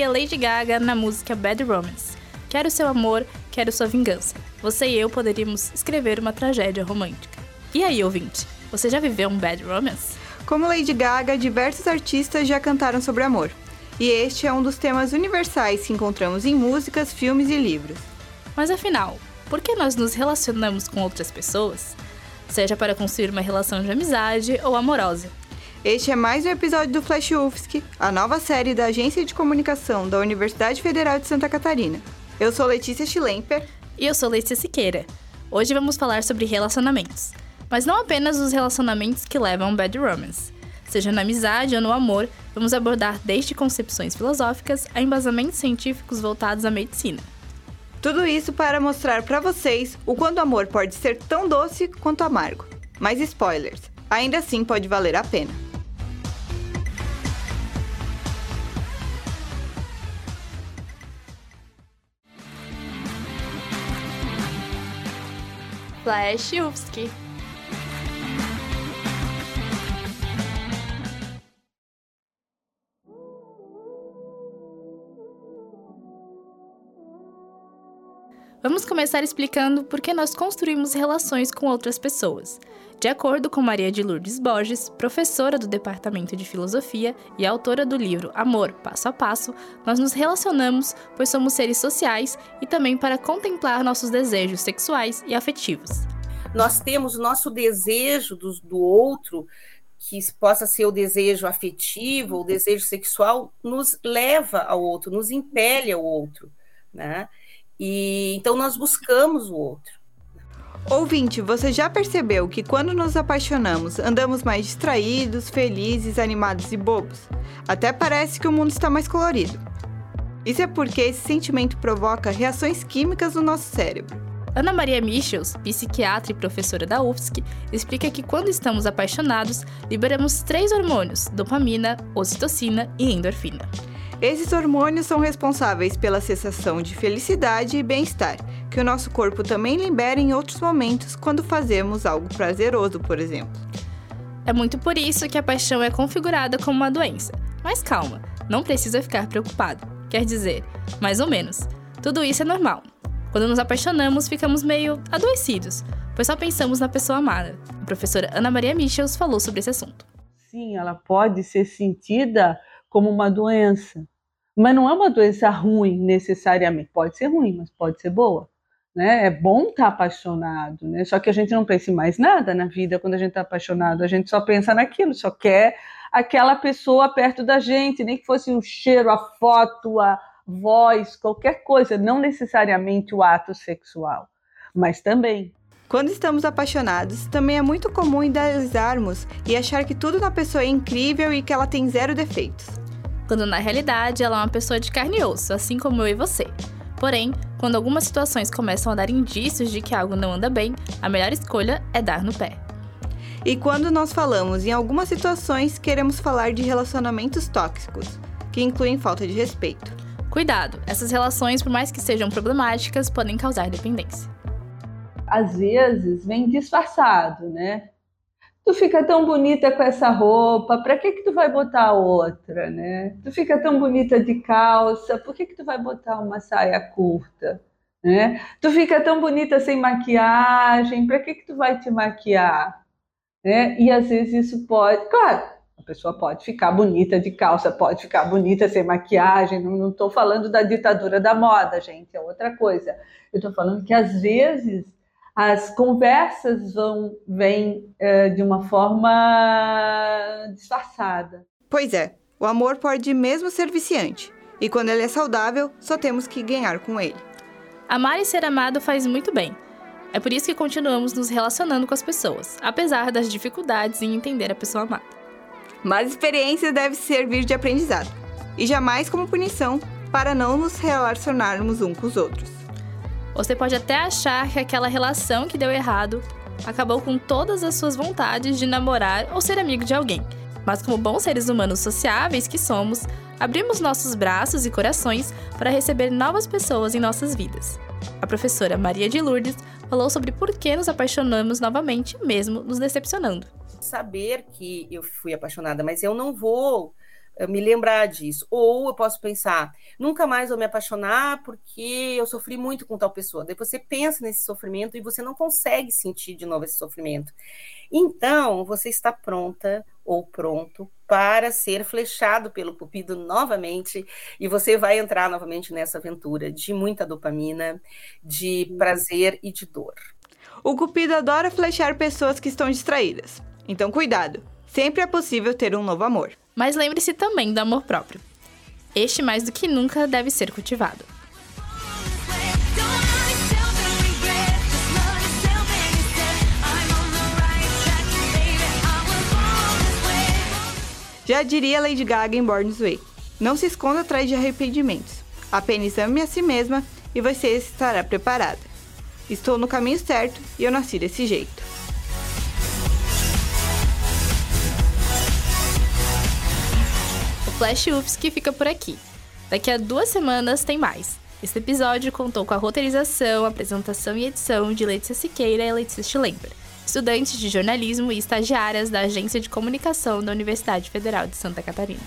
Lady Gaga na música Bad Romance. Quero seu amor, quero sua vingança. Você e eu poderíamos escrever uma tragédia romântica. E aí, ouvinte, você já viveu um bad romance? Como Lady Gaga, diversos artistas já cantaram sobre amor. E este é um dos temas universais que encontramos em músicas, filmes e livros. Mas afinal, por que nós nos relacionamos com outras pessoas? Seja para construir uma relação de amizade ou amorosa. Este é mais um episódio do Flash UFSC, a nova série da Agência de Comunicação da Universidade Federal de Santa Catarina. Eu sou Letícia Schlemper. E eu sou Letícia Siqueira. Hoje vamos falar sobre relacionamentos. Mas não apenas os relacionamentos que levam a bad romance. Seja na amizade ou no amor, vamos abordar desde concepções filosóficas a embasamentos científicos voltados à medicina. Tudo isso para mostrar para vocês o quanto o amor pode ser tão doce quanto amargo. Mas spoilers, ainda assim pode valer a pena. Flash UFSC. Vamos começar explicando por que nós construímos relações com outras pessoas. De acordo com Maria de Lourdes Borges, professora do Departamento de Filosofia e autora do livro Amor, Passo a Passo, nós nos relacionamos pois somos seres sociais e também para contemplar nossos desejos sexuais e afetivos. Nós temos o nosso desejo do, do outro, que possa ser o desejo afetivo, o desejo sexual, nos leva ao outro, nos impele ao outro, né? E então nós buscamos o outro. Ouvinte, você já percebeu que quando nos apaixonamos, andamos mais distraídos, felizes, animados e bobos? Até parece que o mundo está mais colorido. Isso é porque esse sentimento provoca reações químicas no nosso cérebro. Ana Maria Michels, psiquiatra e professora da UFSC, explica que quando estamos apaixonados, liberamos três hormônios: dopamina, ocitocina e endorfina. Esses hormônios são responsáveis pela sensação de felicidade e bem-estar, que o nosso corpo também libera em outros momentos quando fazemos algo prazeroso, por exemplo. É muito por isso que a paixão é configurada como uma doença. Mas calma, não precisa ficar preocupado. Quer dizer, mais ou menos. Tudo isso é normal. Quando nos apaixonamos, ficamos meio adoecidos, pois só pensamos na pessoa amada. A professora Ana Maria Michels falou sobre esse assunto. Sim, ela pode ser sentida como uma doença, mas não é uma doença ruim necessariamente. Pode ser ruim, mas pode ser boa. Né? É bom estar apaixonado, né? Só que a gente não pensa em mais nada na vida quando a gente está apaixonado. A gente só pensa naquilo, só quer aquela pessoa perto da gente, nem que fosse o cheiro, a foto, a voz, qualquer coisa, não necessariamente o ato sexual, mas também. Quando estamos apaixonados, também é muito comum idealizarmos e achar que tudo na pessoa é incrível e que ela tem zero defeitos quando na realidade ela é uma pessoa de carne e osso, assim como eu e você. Porém, quando algumas situações começam a dar indícios de que algo não anda bem, a melhor escolha é dar no pé. E quando nós falamos em algumas situações, queremos falar de relacionamentos tóxicos, que incluem falta de respeito. Cuidado, essas relações, por mais que sejam problemáticas, podem causar dependência. Às vezes vem disfarçado, né? Tu fica tão bonita com essa roupa, para que que tu vai botar outra, né? Tu fica tão bonita de calça, por que que tu vai botar uma saia curta, né? Tu fica tão bonita sem maquiagem, para que que tu vai te maquiar, né? E às vezes isso pode, claro, a pessoa pode ficar bonita de calça, pode ficar bonita sem maquiagem, não estou falando da ditadura da moda, gente, é outra coisa. Eu estou falando que às vezes as conversas vão vêm é, de uma forma disfarçada. Pois é, o amor pode mesmo ser viciante. E quando ele é saudável, só temos que ganhar com ele. Amar e ser amado faz muito bem. É por isso que continuamos nos relacionando com as pessoas, apesar das dificuldades em entender a pessoa amada. Mas experiência deve servir de aprendizado, e jamais como punição para não nos relacionarmos uns com os outros. Você pode até achar que aquela relação que deu errado acabou com todas as suas vontades de namorar ou ser amigo de alguém. Mas, como bons seres humanos sociáveis que somos, abrimos nossos braços e corações para receber novas pessoas em nossas vidas. A professora Maria de Lourdes falou sobre por que nos apaixonamos novamente, mesmo nos decepcionando. Saber que eu fui apaixonada, mas eu não vou me lembrar disso. Ou eu posso pensar, nunca mais vou me apaixonar porque eu sofri muito com tal pessoa. Daí você pensa nesse sofrimento e você não consegue sentir de novo esse sofrimento. Então, você está pronta ou pronto para ser flechado pelo cupido novamente e você vai entrar novamente nessa aventura de muita dopamina, de prazer e de dor. O cupido adora flechar pessoas que estão distraídas. Então, cuidado. Sempre é possível ter um novo amor. Mas lembre-se também do amor próprio. Este mais do que nunca deve ser cultivado. Já diria Lady Gaga em Born This Way. Não se esconda atrás de arrependimentos. Apenas ame a si mesma e você estará preparada. Estou no caminho certo e eu nasci desse jeito. Flash UFSC fica por aqui. Daqui a duas semanas tem mais. Este episódio contou com a roteirização, apresentação e edição de Letícia Siqueira e Letícia Schlemper estudantes de jornalismo e estagiárias da Agência de Comunicação da Universidade Federal de Santa Catarina.